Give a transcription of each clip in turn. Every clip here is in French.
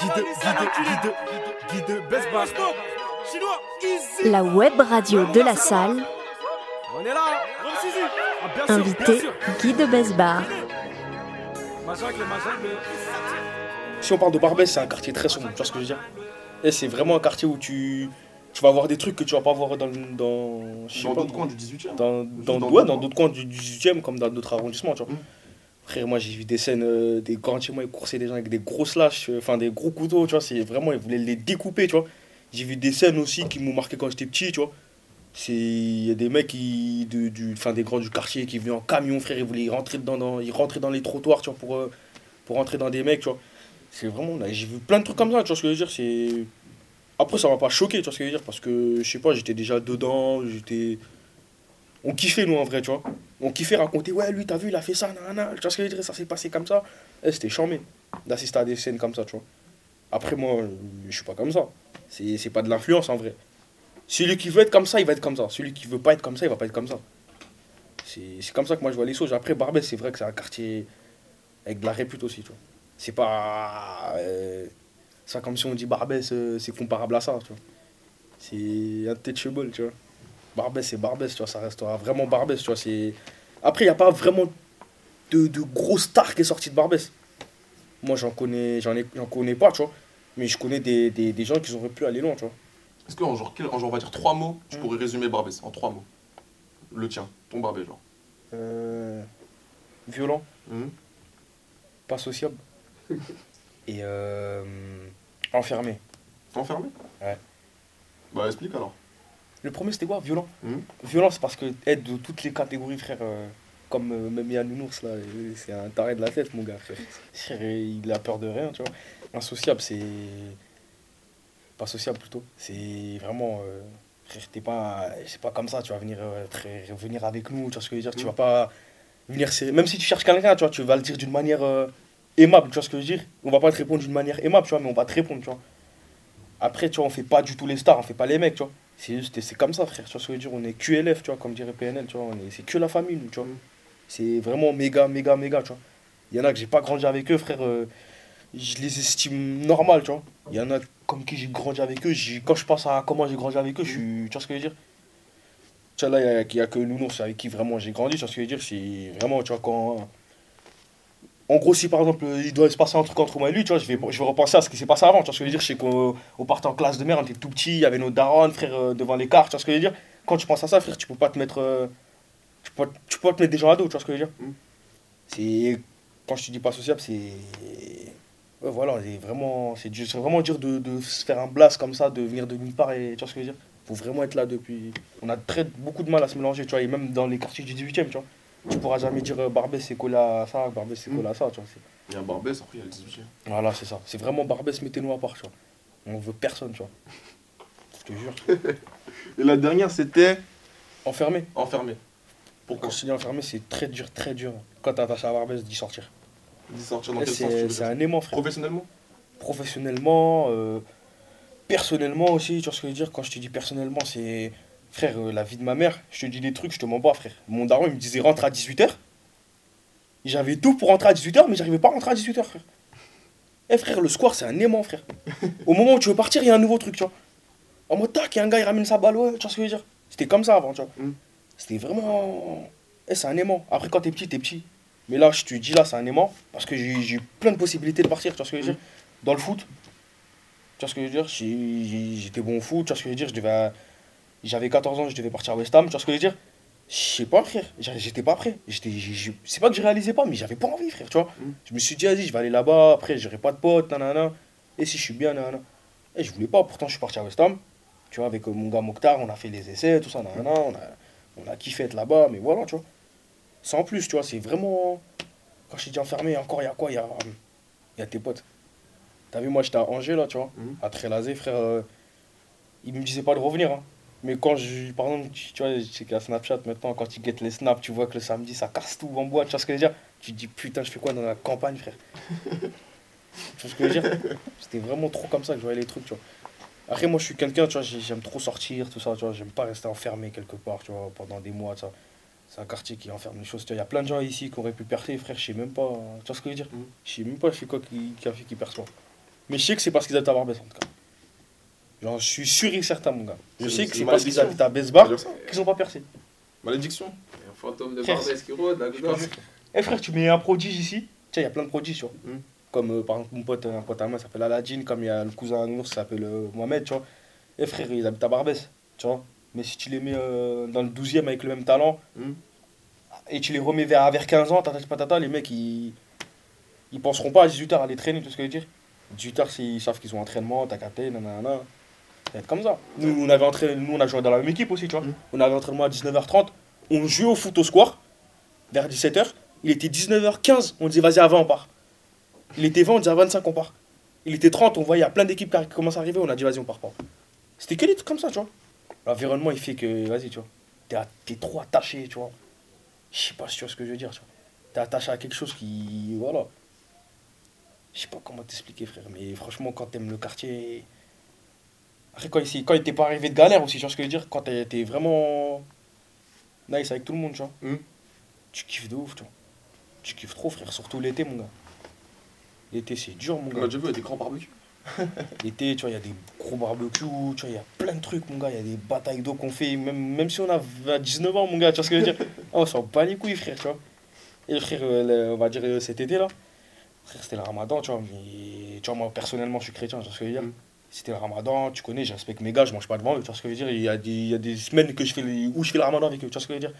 Guide, guide, guide, guide. Chinois, easy. La web radio de la salle, On est là. Ah, invité. Guy de Besbar. Si on parle de Barbès, c'est un quartier très sombre, tu vois ce que je veux dire? Et c'est vraiment un quartier où tu, tu vas voir des trucs que tu vas pas voir dans, dans, je sais Dans d'autres coins du 18 e dans, Juste dans, dans ouais, d'autres dans coins. d'autres coins du 18e comme dans d'autres arrondissements, tu vois. Mm. Frère, moi j'ai vu des scènes, euh, des grands chez moi, ils coursaient des gens avec des grosses lâches, euh, enfin des gros couteaux, tu vois, c'est vraiment, ils voulaient les découper, tu vois. J'ai vu des scènes aussi qui m'ont marqué quand j'étais petit, tu vois. Il y a des mecs qui, de, du, des grands du quartier qui venaient en camion, frère, ils voulaient rentrer dans, ils rentraient dans les trottoirs, tu vois, pour, euh, pour rentrer dans des mecs, tu vois. C'est vraiment, j'ai vu plein de trucs comme ça, tu vois ce que je veux dire, c'est... Après, ça m'a pas choqué, tu vois ce que je veux dire, parce que, je sais pas, j'étais déjà dedans, j'étais... On kiffait, nous, en vrai, tu vois. On kiffait raconter, ouais, lui, t'as vu, il a fait ça, nanana, tu vois ce que je veux dire, ça s'est passé comme ça. Eh, c'était charmé d'assister à des scènes comme ça, tu vois. Après, moi, euh, je suis pas comme ça. C'est c'est pas de l'influence, en vrai. Celui qui veut être comme ça, il va être comme ça. Celui qui veut pas être comme ça, il va pas être comme ça. C'est c'est comme ça que moi, je vois les choses. Après, Barbès, c'est vrai que c'est un quartier avec de la répute aussi, tu vois. C'est pas... euh, ça, comme si on dit Barbès, euh, c'est comparable à ça, tu vois. C'est un touchable, tu vois. Barbès, c'est Barbès, tu vois, ça restera vraiment Barbès, tu vois. c'est- Après, il n'y a pas vraiment de, de gros stars qui est sorti de Barbès. Moi, j'en connais, j'en ai, j'en connais pas, tu vois. Mais je connais des, des, des gens qui auraient pu aller loin, tu vois. Est-ce qu'en genre, quel- en genre, on va dire trois mots, tu Mm. pourrais résumer Barbès en trois mots? Le tien, ton Barbès, genre. Euh, violent, Mhm. pas sociable. Et euh, enfermé. Enfermé? Ouais. Bah, explique alors. Le premier, c'était quoi? Violent. Violent, c'est parce que être de toutes les catégories, frère, euh, comme euh, même Yann Nounours, là, euh, c'est un taré de la tête, mon gars, frère. Il a peur de rien, tu vois. Insociable, c'est. Pas sociable plutôt. C'est vraiment. euh, Frère, t'es pas. C'est pas comme ça, tu vas venir, très, venir avec nous, tu vois ce que je veux dire. Tu Mhm. vas pas venir. serrer- Même si tu cherches quelqu'un, tu vois, tu vas le dire d'une manière aimable, tu vois ce que je veux dire. On va pas te répondre d'une manière aimable, tu vois, mais on va te répondre, tu vois. Après, tu vois, on fait pas du tout les stars, on fait pas les mecs, tu vois. C'est juste, c'est comme ça, frère. Tu vois ce que je veux dire On est QLF, tu vois, comme dirait PNL, tu vois. C'est que la famille, nous, tu vois. C'est vraiment méga, méga, méga, tu vois. Il y en a que j'ai pas grandi avec eux, frère. euh, je les estime normal, tu vois. Il y en a comme qui j'ai grandi avec eux. Quand je pense à comment j'ai grandi avec eux, je suis. Tu vois ce que je veux dire Tu vois, là, il y a- a que Nounours avec qui vraiment j'ai grandi, tu vois ce que je veux dire C'est vraiment, tu vois, quand. En gros, si par exemple il doit se passer un truc entre moi et lui, tu vois, je vais, je vais repenser à ce qui s'est passé avant. Tu vois ce que je veux dire? Je sais qu'on on partait en classe de merde, on était tout petit, il y avait nos darons, frère, euh, devant les cartes, tu vois ce que je veux dire? Quand tu penses à ça, frère, tu peux pas te mettre. euh, tu, peux, tu peux pas te mettre des gens à dos, tu vois ce que je veux dire? Mm. C'est. Quand je te dis pas sociable, c'est. Ouais, voilà, c'est vraiment, c'est dur- c'est vraiment dur de, de se faire un blast comme ça, de venir de nulle part et tu vois ce que je veux dire? Faut vraiment être là depuis. On a très, beaucoup de mal à se mélanger, tu vois, et même dans les quartiers du 18 e tu vois. Tu pourras jamais dire euh, Barbès c'est collé à ça, Barbès c'est collé à ça, tu vois. c'est- Il y a Barbès, après il y a le 18 e Voilà, c'est ça. C'est vraiment Barbès, mettez-nous à part, tu vois. On veut personne, tu vois. Je te jure. Et la dernière, c'était Enfermé. enfermé. Pourquoi? Quand je te dis enfermé, c'est très dur, très dur. Quand t'es attaché à Barbès, d'y sortir. Dis sortir dans quel sens C'est un aimant, frère. Professionnellement? Professionnellement, euh, personnellement aussi, tu vois ce que je veux dire? Quand je te dis personnellement, c'est, frère, euh, la vie de ma mère, je te dis des trucs, je te mens pas, frère. Mon daron, il me disait rentre à 18h. J'avais tout pour rentrer à 18h, mais j'arrivais pas à rentrer à 18h, frère. Eh frère, le square, c'est un aimant, frère. Au moment où tu veux partir, il y a un nouveau truc, tu vois. En mode, tac, il y a un gars, il ramène sa balle, ouais, tu vois ce que je veux dire C'était comme ça avant, tu vois. Mm. C'était vraiment... Eh, c'est un aimant. Après, quand t'es petit, t'es petit. Mais là, je te dis, là, c'est un aimant, parce que j'ai eu plein de possibilités de partir, tu vois ce que je veux dire Dans le foot, tu vois ce que je veux dire J'étais bon au foot, tu vois ce que je veux dire Je devais... J'avais 14 ans, je devais partir à West Ham, tu vois ce que je veux dire? Je sais pas, frère. J'étais pas prêt. C'est pas que je réalisais pas, mais j'avais pas envie, frère, tu vois. Mm. Je me suis dit, vas-y, je vais aller là-bas, après, j'aurai pas de potes, nanana. Et si je suis bien, nanana. Et je voulais pas, pourtant, je suis parti à West Ham. Tu vois, avec euh, mon gars Mokhtar, on a fait les essais, tout ça, nanana. On a, on a kiffé être là-bas, mais voilà, tu vois. Sans plus, tu vois, c'est vraiment. Quand je dit enfermé, encore, il y a quoi? Il y a, y a tes potes. T'as vu, moi, j'étais à Angers, là, tu vois, Mhm. à Trélazé, frère. euh, il me disait pas de revenir, hein. Mais quand je, par exemple, tu tu vois, je sais qu'à Snapchat maintenant, quand tu guettes les snaps, tu vois que le samedi ça casse tout en boîte, tu vois ce que je veux dire? Tu te dis putain, je fais quoi dans la campagne, frère? Tu vois ce que je veux dire? C'était vraiment trop comme ça que je voyais les trucs, tu vois. Après, moi je suis quelqu'un, tu vois, j'ai- j'aime trop sortir, tout ça, tu vois, j'aime pas rester enfermé quelque part, tu vois, pendant des mois, ça. C'est un quartier qui enferme les choses, tu vois. Il y a plein de gens ici qui auraient pu percer, frère, je sais même pas, tu vois ce que je veux dire? Mhm. Je sais même pas c'est quoi qui, qui a fait qu'ils perçoivent. Mais je sais que c'est parce qu'ils habitent à Barbès, en tout cas. Genre, je suis sûr et certain, mon gars. Je sais que c'est parce qu'ils habitent à Besbar qu'ils ont pas percé. Malédiction. Un fantôme de Frère, Barbès qui rôde, là. Eh frère, tu mets un prodige ici. Tiens, il y a plein de prodiges, tu vois. Mm. Comme euh, par exemple, mon pote, un pote à moi s'appelle Aladine, comme il y a le cousin à Nours qui s'appelle euh, Mohamed, tu vois. Eh frère, ils habitent à Barbès, tu vois. Mais si tu les mets euh, dans le 12 e avec le même talent, Mm. et tu les remets vers, vers 15 ans, patata, les mecs, ils, ils penseront pas à 18h à aller traîner, tout ce que je veux dire. 18h, s'ils savent qu'ils ont entraînement, t'as capté, nanana. Ça va être comme ça. Nous, on avait entraîné, nous, on a joué dans la même équipe aussi, tu vois. Mm. On avait entraînement à 19h30, on jouait au foot au square, vers 17h. Il était 19h15, on disait vas-y, à 20, on part. Il était 20, on disait à 25, on part. Il était 30, on voyait, il y a plein d'équipes qui commencent à arriver, on a dit vas-y, on part pas. C'était que des trucs comme ça, tu vois. L'environnement, il fait que, vas-y, tu vois. T'es trop attaché, tu vois. Je sais pas si tu vois ce que je veux dire, tu vois. T'es attaché à quelque chose qui. Voilà. Je sais pas comment t'expliquer, frère, mais franchement, quand t'aimes le quartier. Après, quand il, t'est pas arrivé de galère aussi, tu vois ce que je veux dire? Quand t'es, vraiment nice avec tout le monde, tu vois. Mm. Tu kiffes de ouf, tu vois. Tu kiffes trop, frère, surtout l'été, mon gars. L'été, c'est dur, mon On a gars. déjà vu, il y a des grands barbecues. L'été, tu vois, il y a des gros barbecues, tu vois, il y a plein de trucs, mon gars. Il y a des batailles d'eau qu'on fait, même, même si on a 20 19 ans, mon gars, tu vois ce que je veux dire? Ah, On s'en bat les couilles, frère, tu vois. Et frère, euh, on va dire euh, cet été, là, frère, c'était le ramadan, tu vois. Mais, tu vois, moi, personnellement, je suis chrétien, tu vois ce que je veux dire? Mm. C'était le ramadan, tu connais, je respecte mes gars, je mange pas devant eux, tu vois ce que je veux dire? Il y a des, il y a des semaines que je fais les- où je fais le ramadan avec eux, tu vois ce que je veux dire?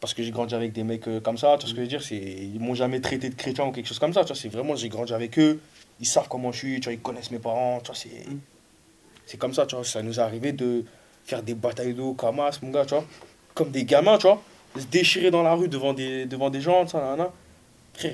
Parce que j'ai grandi avec des mecs euh, comme ça, tu vois ce que je veux dire? C'est Ils m'ont jamais traité de chrétien ou quelque chose comme ça, tu vois, c'est vraiment, j'ai grandi avec eux, ils savent comment je suis, tu vois, ils connaissent mes parents, tu vois, c'est... Mm. C'est comme ça, tu vois, ça nous est arrivé de faire des batailles d'eau, camas, mon gars, tu vois, comme des gamins, tu vois, se déchirer dans la rue devant des, devant des gens, ça, nanana. Frère,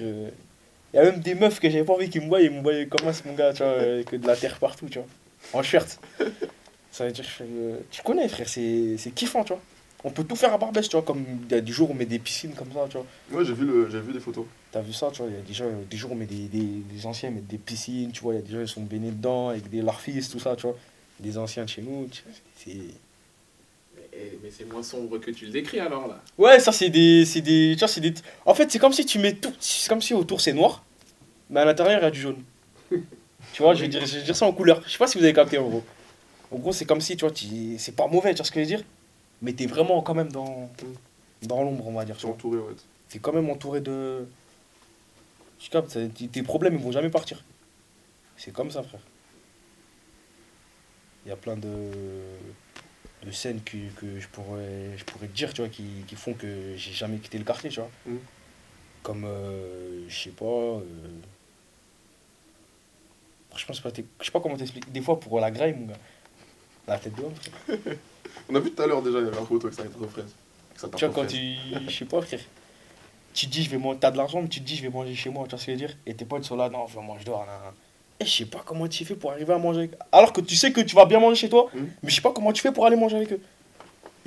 il y a même des meufs que j'avais pas envie qu'ils me voient, ils me voyaient comme ça, mon gars, tu vois, euh, que de la terre partout, tu vois, en shirt. Ça veut dire, euh, tu connais, frère, c'est c'est kiffant, tu vois. On peut tout faire à Barbès, tu vois, comme il y a des jours où on met des piscines comme ça, tu vois. Ouais, j'ai vu, le... j'ai vu des photos. T'as vu ça, tu vois, il y a des, gens, des jours où on met des, des, des anciens mettent des piscines, tu vois, il y a des gens qui sont baignés dedans avec des fils, tout ça, tu vois. Des anciens de chez nous, tu vois, c'est... Mais, c'est moins sombre que tu le décris alors là. Ouais, ça c'est des, c'est des, tu vois, c'est des... En fait, c'est comme si tu mets tout, c'est comme si autour c'est noir, mais à l'intérieur il y a du jaune. tu vois, je vais, dire, je vais dire ça en couleur. Je sais pas si vous avez capté en gros. En gros, c'est comme si, tu vois, tu- c'est pas mauvais, tu vois ce que je veux dire, mais t'es vraiment quand même dans, dans l'ombre, on va dire, vois. entouré, ouais. T'es quand même entouré de. Tu captes, tes tes problèmes ils vont jamais partir. C'est comme ça, frère. Il y a plein de, de scènes que, que je, pourrais, je pourrais te dire, tu vois, qui, qui font que j'ai jamais quitté le quartier, tu vois. Mm. Comme, euh, je sais pas. euh, Franchement, je sais pas comment t'expliquer. Des fois, pour la graille, mon gars. La tête de homme. On a vu tout à l'heure déjà, il y avait un photo avec sa tarte aux fraises. Tu vois, quand tu. Je sais pas, frère. Tu te dis, je vais manger. T'as de l'argent, mais tu te dis, je vais manger chez moi, tu vois ce que je veux dire Et tes potes sont là, non, je vais manger dehors. Et je sais pas comment tu fais pour arriver à manger avec. Alors que tu sais que tu vas bien manger chez toi, Mhm. mais je sais pas comment tu fais pour aller manger avec eux.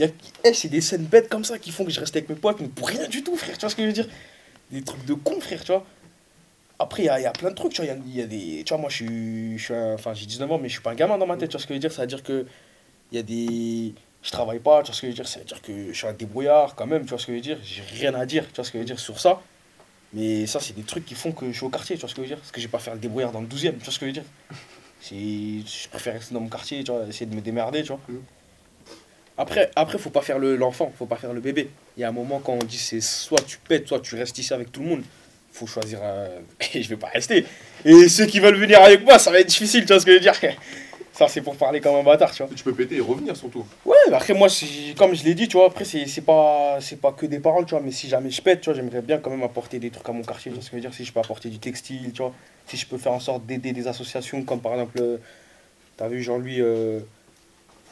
A... eh, c'est des scènes bêtes comme ça qui font que je reste avec mes potes, mais pour rien du tout, frère, tu vois ce que je veux dire? Des trucs de con, frère, tu vois. Après, il y a, y a plein de trucs, tu vois. Il y a, y a des. Tu vois, moi, je suis. Je suis un- Enfin, j'ai 19 ans, mais je suis pas un gamin dans ma tête, tu vois ce que je veux dire? C'est-à-dire que. Il y a des. Je travaille pas, tu vois ce que je veux dire? C'est-à-dire que je suis un débrouillard quand même, tu vois ce que je veux dire? J'ai rien à dire, tu vois ce que je veux dire sur ça. Mais ça, c'est des trucs qui font que je suis au quartier, tu vois ce que je veux dire? Parce que je vais pas faire le débrouillard dans le 12 e tu vois ce que je veux dire? Je préfère rester dans mon quartier, tu vois, essayer de me démerder, tu vois. Mhm. Après, après, faut pas faire le- l'enfant, faut pas faire le bébé. Il y a un moment quand on dit c'est soit tu pètes, soit tu restes ici avec tout le monde. Faut choisir. euh, Et je vais pas rester. Et ceux qui veulent venir avec moi, ça va être difficile, tu vois ce que je veux dire? Ça, c'est pour parler comme un bâtard, tu vois. Tu peux péter et revenir surtout. Ouais, mais après, moi, comme je l'ai dit, tu vois, après, c'est pas, c'est pas que des paroles, tu vois, mais si jamais je pète, tu vois, j'aimerais bien quand même apporter des trucs à mon quartier, tu vois ce que je veux dire, si je peux apporter du textile, tu vois, si je peux faire en sorte d'aider des associations, comme par exemple, euh, t'as vu Jean-Louis, euh,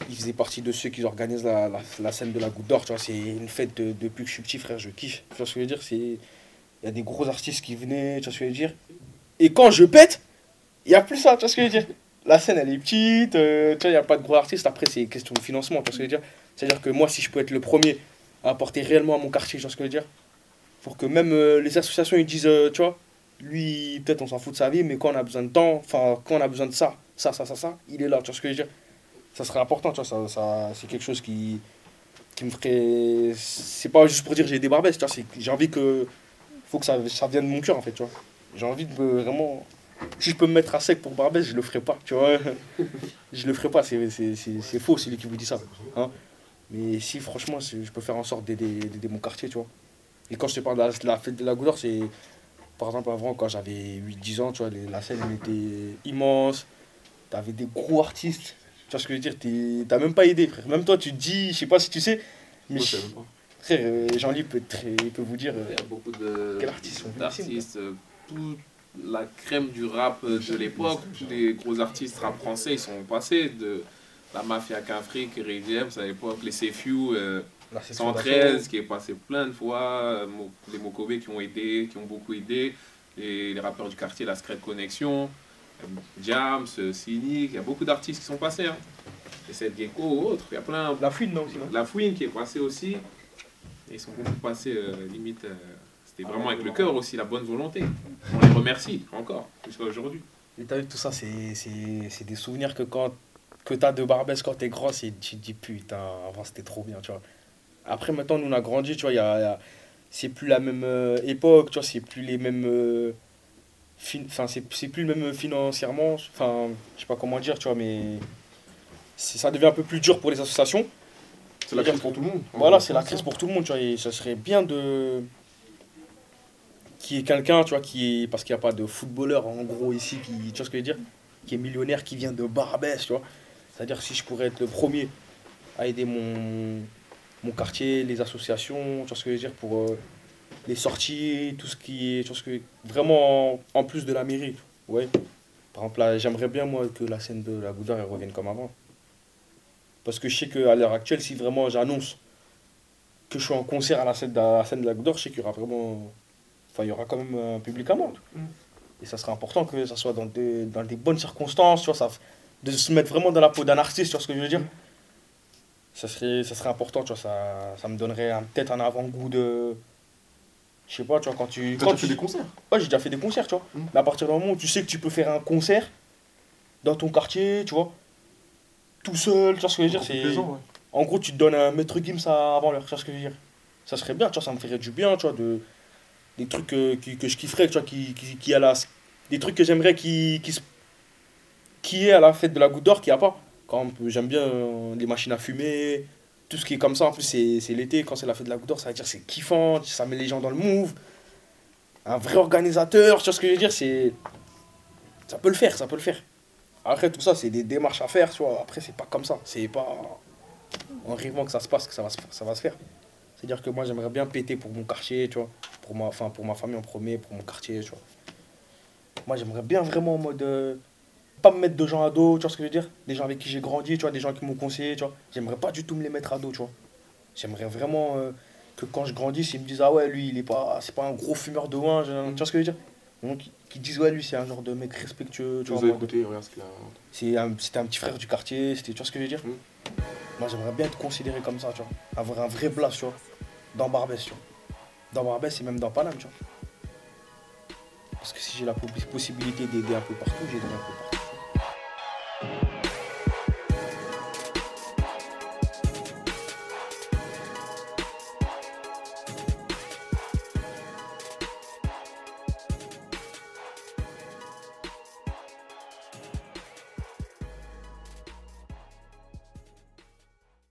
il faisait partie de ceux qui organisent la, la, la scène de la Goutte d'Or, tu vois, c'est une fête de- depuis que je suis petit, frère, je kiffe, tu vois ce que je veux dire, c'est, il y a des gros artistes qui venaient, tu vois ce que je veux dire, et quand je pète, il y a plus ça, tu vois ce que je veux dire. La scène, elle est petite, euh, tu vois, il n'y a pas de gros artistes. Après, c'est question de financement, tu vois ce que je veux dire. C'est-à-dire que moi, si je peux être le premier à apporter réellement à mon quartier, tu vois ce que je veux dire, pour que même euh, les associations, ils disent, euh, tu vois, lui, peut-être on s'en fout de sa vie, mais quand on a besoin de temps, enfin, quand on a besoin de ça, ça, ça, ça, ça, il est là, tu vois ce que je veux dire. Ça serait important, tu vois, ça, ça, c'est quelque chose qui, qui me ferait. C'est pas juste pour dire j'ai des barbesses, tu vois, j'ai envie que. faut que ça, ça vienne de mon cœur, en fait, tu vois. J'ai envie de me- vraiment si je peux me mettre à sec pour Barbès, je le ferai pas, tu vois. je le ferai pas, c'est- c'est c'est- c'est faux celui qui vous dit ça. hein. Mais si franchement, je peux faire en sorte d'aider mon quartier, tu vois. Et quand je te parle de la, de la fête de la Goudor, c'est par exemple avant, quand j'avais 8-10 ans, tu vois, les- la scène elle était immense. T'avais des gros artistes. Tu vois ce que je veux dire? T'as même pas aidé, frère. Même toi, tu te dis, je sais pas si tu sais, mais Moi, je frère, euh, Jean-Louis peut, peut vous dire. euh, Il y a beaucoup de- Quel artiste la crème du rap de l'époque, tous les gros artistes rap français, ils sont passés de la mafia Cafrique, Ray James à l'époque, les CFU, euh, la section 113 qui est passé plein de fois, euh, les Mokobé qui ont aidé, qui ont beaucoup aidé, et les rappeurs du quartier, la Secret Connection, euh, Jams, euh, Cynic, il y a beaucoup d'artistes qui sont passés. Hein. Et cette Gecko ou autres, il y a plein. La fouine, non, La Fouine qui est passée aussi. Et ils sont beaucoup passés euh, limite. euh, Vraiment avec le cœur aussi, la bonne volonté. On les remercie encore, jusqu'à aujourd'hui. Et t'as vu, tout ça, c'est c'est- c'est des souvenirs que quand que t'as de Barbès quand t'es grand, c'est- tu te dis putain, avant c'était trop bien, tu vois. Après, maintenant, nous on a grandi, tu vois, il y a, il y a- c'est plus la même euh, époque, tu vois, c'est plus les mêmes. euh, fin- Enfin, c'est c'est plus le même financièrement, enfin, je sais pas comment dire, tu vois, mais c'est- ça devient un peu plus dur pour les associations. C'est la crise pour tout le monde. Voilà, c'est la crise pour tout le monde, tu vois, et ça serait bien de. Qu'il y ait quelqu'un, tu vois, qui est. Parce qu'il n'y a pas de footballeur, en gros, ici, qui. Tu vois ce que je veux dire Qui est millionnaire, qui vient de Barbès, tu vois. C'est-à-dire, si je pourrais être le premier à aider mon, mon quartier, les associations, tu vois ce que je veux dire, pour euh, les sorties, tout ce qui est. Tu vois ce que. Vraiment, en, plus de la mairie, ouais. Par exemple, là, j'aimerais bien, moi, que la scène de la elle revienne comme avant. Parce que je sais qu'à l'heure actuelle, si vraiment j'annonce que je suis en concert à la scène de la, la je sais qu'il y aura vraiment. Enfin, il y aura quand même un public à monde. Mm. Et ça serait important que ça soit dans des, dans des bonnes circonstances, tu vois, ça, de se mettre vraiment dans la peau d'un artiste, tu vois ce que je veux dire ça serait, ça serait important, tu vois, ça, ça me donnerait un- peut-être un avant-goût de. Je sais pas, tu vois, quand tu. Quand déjà tu des concerts Ouais, j'ai déjà fait des concerts, tu vois. Mm. Mais à partir du moment où tu sais que tu peux faire un concert dans ton quartier, tu vois, tout seul, tu vois ce que je veux dire, c'est. ouais. En gros, tu te donnes un maître Gims avant l'heure, tu vois ce que je veux dire Ça serait bien, tu vois, ça me ferait du bien, tu vois, de, des trucs que je kifferais, tu vois, qui, a la, des trucs que j'aimerais qui, qui, qui est à la fête de la goutte d'or, qu'il n'y a pas. J'aime bien euh, les machines à fumer, tout ce qui est comme ça, en plus c'est l'été, quand c'est la fête de la goutte d'or, ça veut dire c'est kiffant, ça met les gens dans le move. Un vrai organisateur, tu vois ce que je veux dire, c'est... Ça peut le faire, ça peut le faire. Après, tout ça, c'est des démarches à faire, tu vois. Après, c'est pas comme ça. C'est pas en rêvant que ça se passe que ça va ça va se faire. C'est-à-dire que moi, j'aimerais bien péter pour mon quartier, tu vois. Pour ma, enfin, pour ma famille en premier, pour mon quartier, tu vois. Moi, j'aimerais bien vraiment en mode. euh, pas me mettre de gens à dos, tu vois ce que je veux dire Des gens avec qui j'ai grandi, tu vois, des gens qui m'ont conseillé, tu vois. J'aimerais pas du tout me les mettre à dos, tu vois. J'aimerais vraiment euh, que quand je grandisse, ils me disent Ah ouais, lui, il est pas, c'est pas un gros fumeur de vin, tu vois ce que je veux dire Donc, qui- qui disent Ouais, lui, c'est un genre de mec respectueux, tu Tu vois. écouté, regarde ce qu'il a. c'est un- C'était un petit frère du quartier, c'était, tu vois ce que je veux dire Mm. Moi j'aimerais bien être considéré comme ça, tu vois. Avoir un vrai place, tu vois. Dans Barbès, tu vois. Dans Barbès et même dans Paname, tu vois. Parce que si j'ai la po- possibilité d'aider un peu partout, j'aiderai un peu partout.